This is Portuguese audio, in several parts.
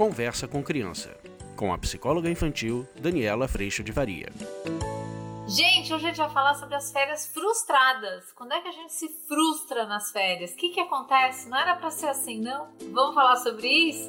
Conversa com Criança, com a psicóloga infantil Daniela Freixo de Varia. Gente, hoje a gente vai falar sobre as férias frustradas. Quando é que a gente se frustra nas férias? O que, que acontece? Não era para ser assim, não? Vamos falar sobre isso?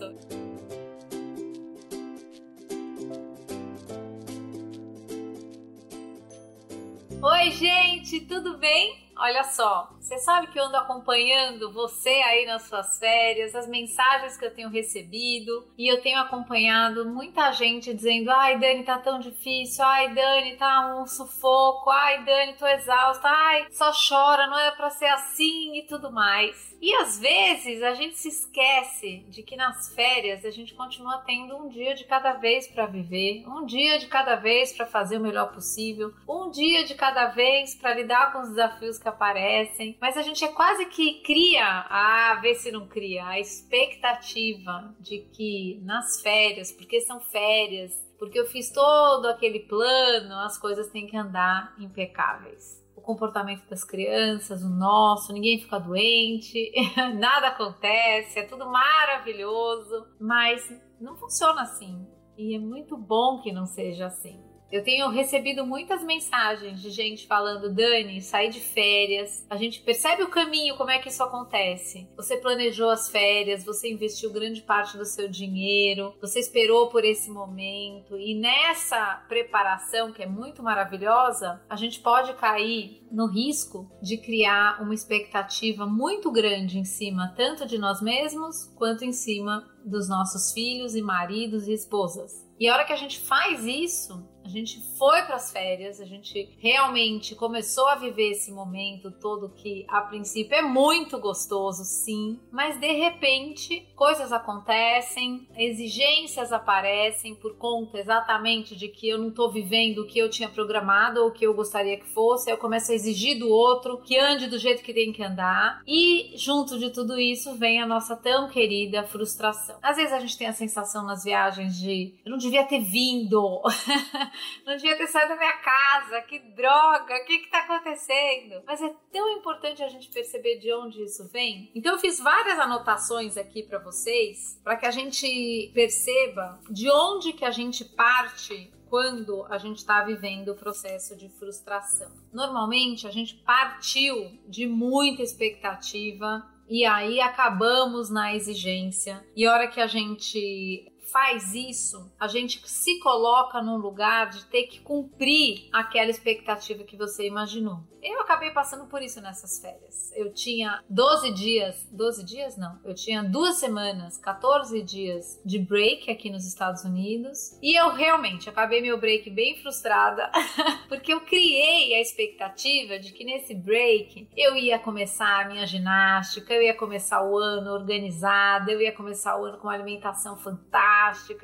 Oi, gente, tudo bem? Olha só, você sabe que eu ando acompanhando você aí nas suas férias, as mensagens que eu tenho recebido e eu tenho acompanhado muita gente dizendo: ai, Dani, tá tão difícil, ai, Dani, tá um sufoco, ai, Dani, tô exausta, ai, só chora, não é pra ser assim e tudo mais. E às vezes a gente se esquece de que nas férias a gente continua tendo um dia de cada vez para viver, um dia de cada vez para fazer o melhor possível, um dia de cada vez para lidar com os desafios que aparecem, mas a gente é quase que cria, ah, vê se não cria, a expectativa de que nas férias, porque são férias, porque eu fiz todo aquele plano, as coisas têm que andar impecáveis o comportamento das crianças, o nosso, ninguém fica doente, nada acontece, é tudo maravilhoso, mas não funciona assim. E é muito bom que não seja assim. Eu tenho recebido muitas mensagens de gente falando: Dani, saí de férias. A gente percebe o caminho, como é que isso acontece. Você planejou as férias, você investiu grande parte do seu dinheiro, você esperou por esse momento. E nessa preparação, que é muito maravilhosa, a gente pode cair no risco de criar uma expectativa muito grande em cima tanto de nós mesmos quanto em cima dos nossos filhos e maridos e esposas. E a hora que a gente faz isso, a gente foi para as férias, a gente realmente começou a viver esse momento todo que a princípio é muito gostoso, sim, mas de repente coisas acontecem, exigências aparecem por conta exatamente de que eu não estou vivendo o que eu tinha programado ou o que eu gostaria que fosse, eu começo a exigir do outro que ande do jeito que tem que andar e junto de tudo isso vem a nossa tão querida frustração. Às vezes a gente tem a sensação nas viagens de eu não devia ter vindo. não devia ter saído da minha casa, que droga, o que que tá acontecendo? Mas é tão importante a gente perceber de onde isso vem. Então eu fiz várias anotações aqui para vocês, para que a gente perceba de onde que a gente parte quando a gente está vivendo o processo de frustração. Normalmente a gente partiu de muita expectativa e aí acabamos na exigência. E a hora que a gente faz isso, a gente se coloca num lugar de ter que cumprir aquela expectativa que você imaginou. Eu acabei passando por isso nessas férias. Eu tinha 12 dias, 12 dias não, eu tinha duas semanas, 14 dias de break aqui nos Estados Unidos e eu realmente acabei meu break bem frustrada porque eu criei a expectativa de que nesse break eu ia começar a minha ginástica, eu ia começar o ano organizada, eu ia começar o ano com uma alimentação fantástica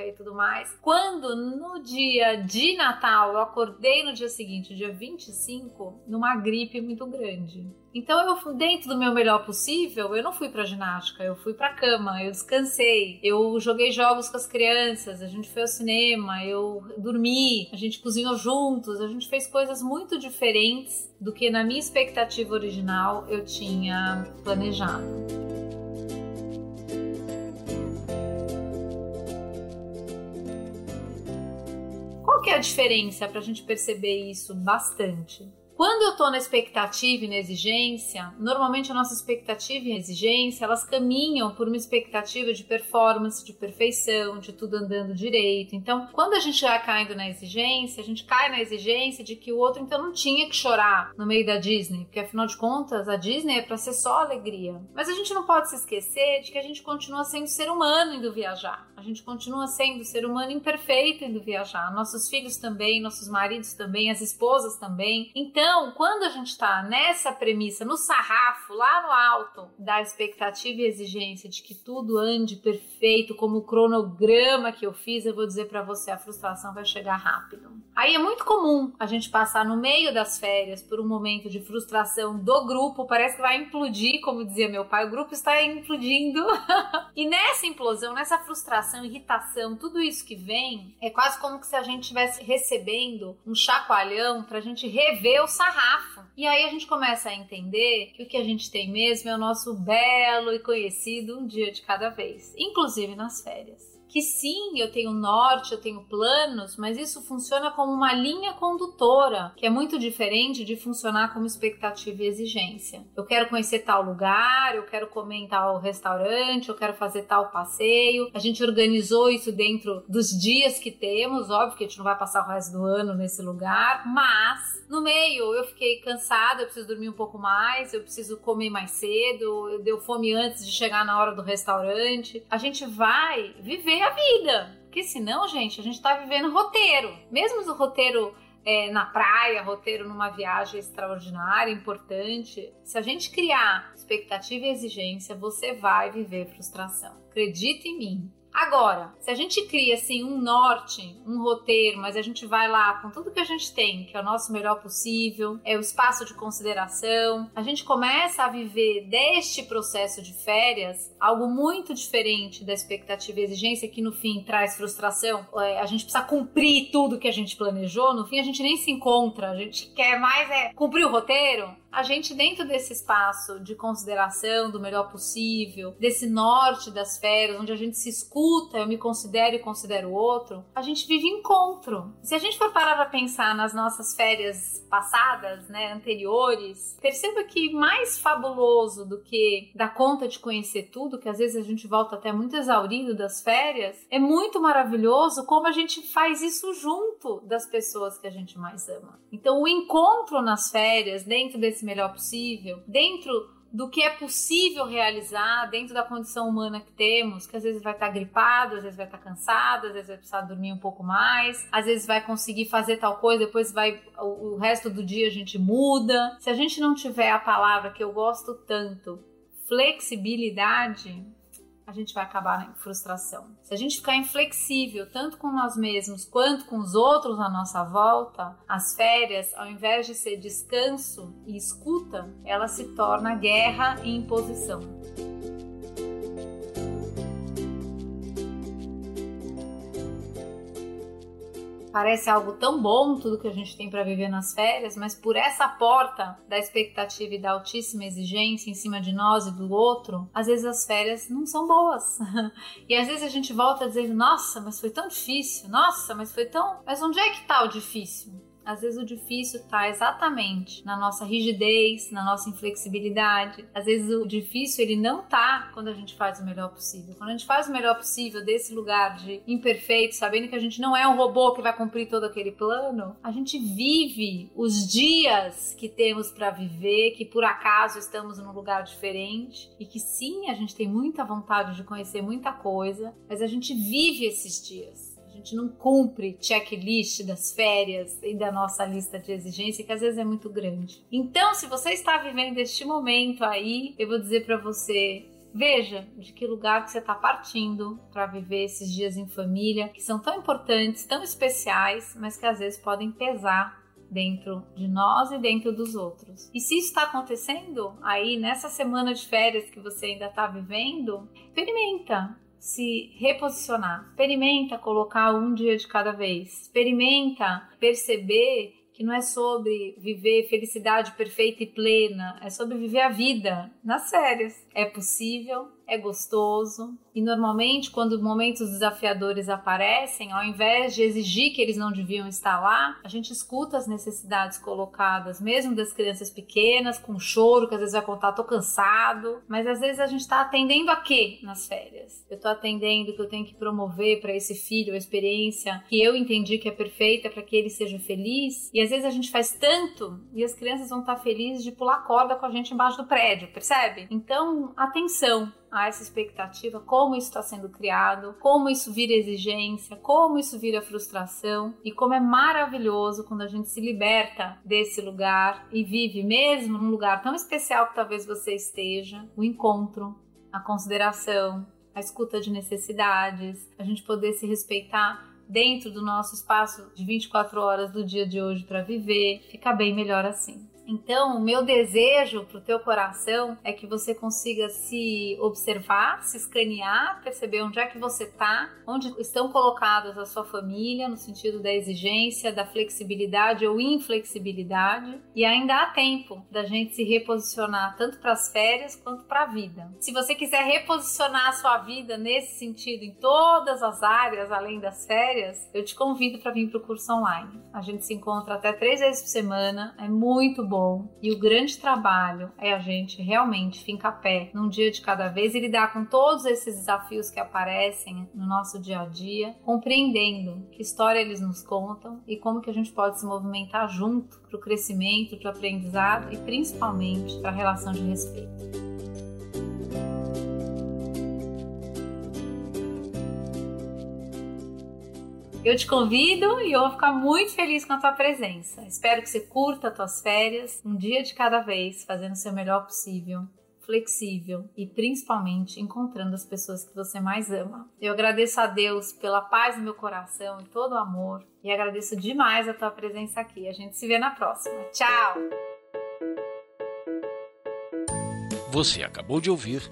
e tudo mais. Quando no dia de Natal eu acordei no dia seguinte, dia 25, numa gripe muito grande. Então eu dentro do meu melhor possível, eu não fui para ginástica, eu fui para cama, eu descansei, eu joguei jogos com as crianças, a gente foi ao cinema, eu dormi, a gente cozinhou juntos, a gente fez coisas muito diferentes do que na minha expectativa original eu tinha planejado. Qual que é a diferença para a gente perceber isso bastante? Quando eu estou na expectativa e na exigência, normalmente a nossa expectativa e exigência, elas caminham por uma expectativa de performance, de perfeição, de tudo andando direito. Então, quando a gente já caindo na exigência, a gente cai na exigência de que o outro então não tinha que chorar no meio da Disney, porque afinal de contas, a Disney é para ser só alegria. Mas a gente não pode se esquecer de que a gente continua sendo ser humano indo viajar. A gente continua sendo ser humano imperfeito indo viajar. Nossos filhos também, nossos maridos também, as esposas também. Então, então, quando a gente está nessa premissa, no sarrafo, lá no alto, da expectativa e exigência de que tudo ande perfeito, como o cronograma que eu fiz, eu vou dizer para você, a frustração vai chegar rápido. Aí é muito comum a gente passar no meio das férias por um momento de frustração do grupo, parece que vai implodir, como dizia meu pai, o grupo está implodindo. e nessa implosão, nessa frustração, irritação, tudo isso que vem, é quase como se a gente estivesse recebendo um chacoalhão para a gente rever o sarrafo. E aí a gente começa a entender que o que a gente tem mesmo é o nosso belo e conhecido um dia de cada vez, inclusive nas férias. Que sim, eu tenho norte, eu tenho planos, mas isso funciona como uma linha condutora, que é muito diferente de funcionar como expectativa e exigência. Eu quero conhecer tal lugar, eu quero comer em tal restaurante, eu quero fazer tal passeio. A gente organizou isso dentro dos dias que temos, óbvio que a gente não vai passar o resto do ano nesse lugar, mas no meio eu fiquei cansada, eu preciso dormir um pouco mais, eu preciso comer mais cedo, eu deu fome antes de chegar na hora do restaurante. A gente vai viver a vida. Porque senão, gente, a gente tá vivendo roteiro. Mesmo o roteiro é, na praia, roteiro numa viagem extraordinária, importante. Se a gente criar expectativa e exigência, você vai viver frustração. Acredita em mim. Agora, se a gente cria assim um norte, um roteiro, mas a gente vai lá com tudo que a gente tem, que é o nosso melhor possível, é o espaço de consideração, a gente começa a viver deste processo de férias algo muito diferente da expectativa e exigência que no fim traz frustração. É, a gente precisa cumprir tudo que a gente planejou, no fim a gente nem se encontra, a gente quer mais é cumprir o roteiro a gente, dentro desse espaço de consideração do melhor possível, desse norte das férias, onde a gente se escuta, eu me considero e considero o outro, a gente vive encontro. Se a gente for parar para pensar nas nossas férias passadas, né, anteriores, perceba que mais fabuloso do que dar conta de conhecer tudo, que às vezes a gente volta até muito exaurido das férias, é muito maravilhoso como a gente faz isso junto das pessoas que a gente mais ama. Então, o encontro nas férias, dentro desse esse melhor possível, dentro do que é possível realizar dentro da condição humana que temos, que às vezes vai estar gripado, às vezes vai estar cansado, às vezes vai precisar dormir um pouco mais, às vezes vai conseguir fazer tal coisa, depois vai o, o resto do dia a gente muda. Se a gente não tiver a palavra que eu gosto tanto, flexibilidade, a gente vai acabar em frustração. Se a gente ficar inflexível tanto com nós mesmos quanto com os outros à nossa volta, as férias, ao invés de ser descanso e escuta, ela se torna guerra e imposição. Parece algo tão bom tudo que a gente tem para viver nas férias, mas por essa porta da expectativa e da altíssima exigência em cima de nós e do outro, às vezes as férias não são boas. e às vezes a gente volta dizendo: "Nossa, mas foi tão difícil. Nossa, mas foi tão, mas onde é que tá o difícil?" Às vezes o difícil está exatamente na nossa rigidez, na nossa inflexibilidade. Às vezes o difícil ele não tá quando a gente faz o melhor possível. Quando a gente faz o melhor possível desse lugar de imperfeito, sabendo que a gente não é um robô que vai cumprir todo aquele plano, a gente vive os dias que temos para viver, que por acaso estamos num lugar diferente e que sim, a gente tem muita vontade de conhecer muita coisa, mas a gente vive esses dias gente não cumpre checklist das férias e da nossa lista de exigência, que às vezes é muito grande. Então, se você está vivendo este momento aí, eu vou dizer para você Veja de que lugar que você está partindo para viver esses dias em família, que são tão importantes, tão especiais, mas que às vezes podem pesar dentro de nós e dentro dos outros. E se isso está acontecendo aí nessa semana de férias que você ainda está vivendo, experimenta se reposicionar. Experimenta colocar um dia de cada vez. Experimenta perceber que não é sobre viver felicidade perfeita e plena, é sobre viver a vida nas férias. É possível, é gostoso. E normalmente, quando momentos desafiadores aparecem, ao invés de exigir que eles não deviam estar lá, a gente escuta as necessidades colocadas, mesmo das crianças pequenas, com choro, que às vezes vai contar, tô cansado. Mas às vezes a gente está atendendo a quê nas férias? Eu tô atendendo que eu tenho que promover para esse filho a experiência que eu entendi que é perfeita para que ele seja feliz. E às vezes a gente faz tanto e as crianças vão estar tá felizes de pular corda com a gente embaixo do prédio, percebe? Então, atenção a essa expectativa, como isso está sendo criado, como isso vira exigência, como isso vira frustração e como é maravilhoso quando a gente se liberta desse lugar e vive mesmo num lugar tão especial que talvez você esteja, o encontro, a consideração, a escuta de necessidades, a gente poder se respeitar dentro do nosso espaço de 24 horas do dia de hoje para viver, fica bem melhor assim. Então, o meu desejo para o teu coração é que você consiga se observar, se escanear, perceber onde é que você está, onde estão colocadas a sua família, no sentido da exigência, da flexibilidade ou inflexibilidade, e ainda há tempo da gente se reposicionar tanto para as férias quanto para a vida. Se você quiser reposicionar a sua vida nesse sentido em todas as áreas além das férias, eu te convido para vir para o curso online. A gente se encontra até três vezes por semana, é muito bom. E o grande trabalho é a gente realmente fincar pé num dia de cada vez e lidar com todos esses desafios que aparecem no nosso dia a dia, compreendendo que história eles nos contam e como que a gente pode se movimentar junto para o crescimento, para o aprendizado e principalmente para a relação de respeito. Eu te convido e eu vou ficar muito feliz com a tua presença. Espero que você curta as tuas férias, um dia de cada vez, fazendo o seu melhor possível, flexível e principalmente encontrando as pessoas que você mais ama. Eu agradeço a Deus pela paz no meu coração e todo o amor e agradeço demais a tua presença aqui. A gente se vê na próxima. Tchau! Você acabou de ouvir